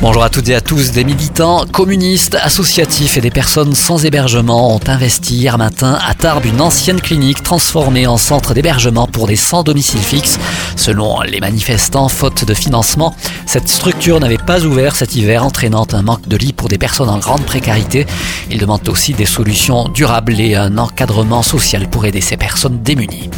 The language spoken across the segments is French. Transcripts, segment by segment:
Bonjour à toutes et à tous. Des militants communistes, associatifs et des personnes sans hébergement ont investi hier matin à Tarbes une ancienne clinique transformée en centre d'hébergement pour des sans domicile fixe. Selon les manifestants, faute de financement, cette structure n'avait pas ouvert cet hiver, entraînant un manque de lits pour des personnes en grande précarité. Ils demandent aussi des solutions durables et un encadrement social pour aider ces personnes démunies.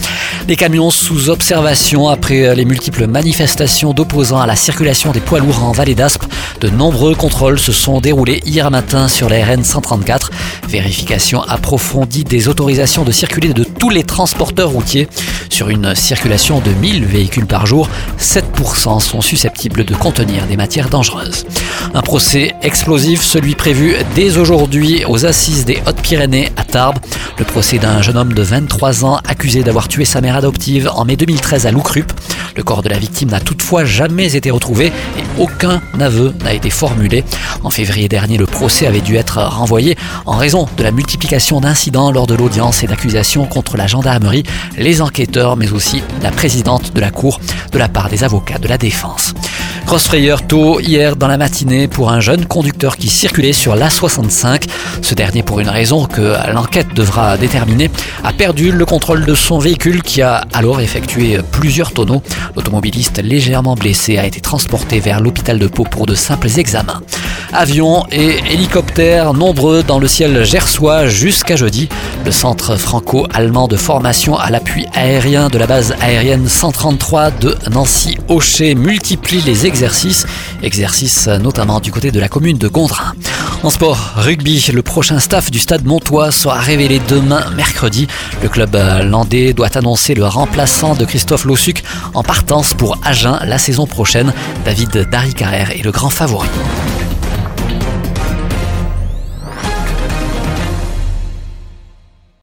Des camions sous observation après les multiples manifestations d'opposants à la circulation des poids lourds en vallée d'Aspe. De nombreux contrôles se sont déroulés hier matin sur la RN 134. Vérification approfondie des autorisations de circuler de tous les transporteurs routiers. Sur une circulation de 1000 véhicules par jour, 7% sont susceptibles de contenir des matières dangereuses. Un procès explosif, celui prévu dès aujourd'hui aux assises des Hautes-Pyrénées à Tarbes. Le procès d'un jeune homme de 23 ans accusé d'avoir tué sa mère adoptive en mai 2013 à Loucrup. Le corps de la victime n'a toutefois jamais été retrouvé et aucun aveu n'a été formulé. En février dernier, le procès avait dû être renvoyé en raison de la multiplication d'incidents lors de l'audience et d'accusations contre la gendarmerie, les enquêteurs, mais aussi la présidente de la Cour de la part des avocats de la défense. Grosse frayeur tôt hier dans la matinée pour un jeune conducteur qui circulait sur l'A65. Ce dernier, pour une raison que l'enquête devra déterminer, a perdu le contrôle de son véhicule qui a alors effectué plusieurs tonneaux. L'automobiliste légèrement blessé a été transporté vers l'hôpital de Pau pour de simples examens. Avions et hélicoptères nombreux dans le ciel gersois jusqu'à jeudi. Le centre franco-allemand de formation à l'appui aérien de la base aérienne 133 de Nancy-Aucher multiplie les exercices, exercice notamment du côté de la commune de Gondrin. En sport, rugby, le prochain staff du stade Montois sera révélé demain, mercredi. Le club landais doit annoncer le remplaçant de Christophe Lossuc en partance pour Agen la saison prochaine. David Darry est le grand favori.